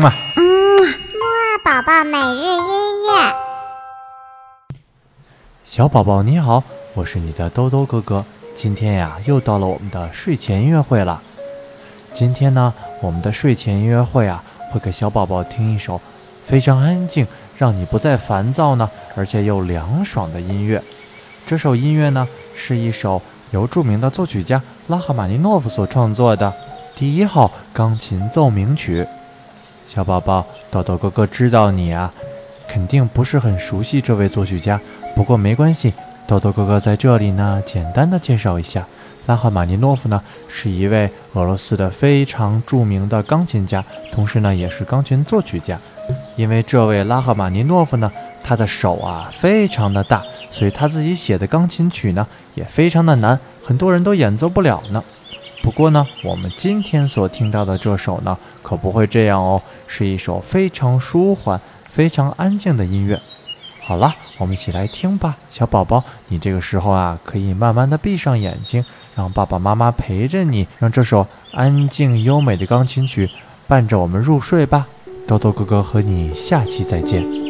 嘛。嗯，木二宝宝每日音乐。小宝宝你好，我是你的兜兜哥哥。今天呀，又到了我们的睡前音乐会了。今天呢，我们的睡前音乐会啊，会给小宝宝听一首非常安静，让你不再烦躁呢，而且又凉爽的音乐。这首音乐呢，是一首由著名的作曲家拉赫玛尼诺夫所创作的第一号钢琴奏鸣曲。小宝宝，豆豆哥哥知道你啊，肯定不是很熟悉这位作曲家，不过没关系。豆豆哥哥在这里呢，简单的介绍一下，拉赫玛尼诺夫呢是一位俄罗斯的非常著名的钢琴家，同时呢也是钢琴作曲家。因为这位拉赫玛尼诺夫呢，他的手啊非常的大，所以他自己写的钢琴曲呢也非常的难，很多人都演奏不了呢。不过呢，我们今天所听到的这首呢，可不会这样哦，是一首非常舒缓、非常安静的音乐。好了，我们一起来听吧，小宝宝，你这个时候啊，可以慢慢的闭上眼睛，让爸爸妈妈陪着你，让这首安静优美的钢琴曲伴着我们入睡吧。豆豆哥哥和你下期再见。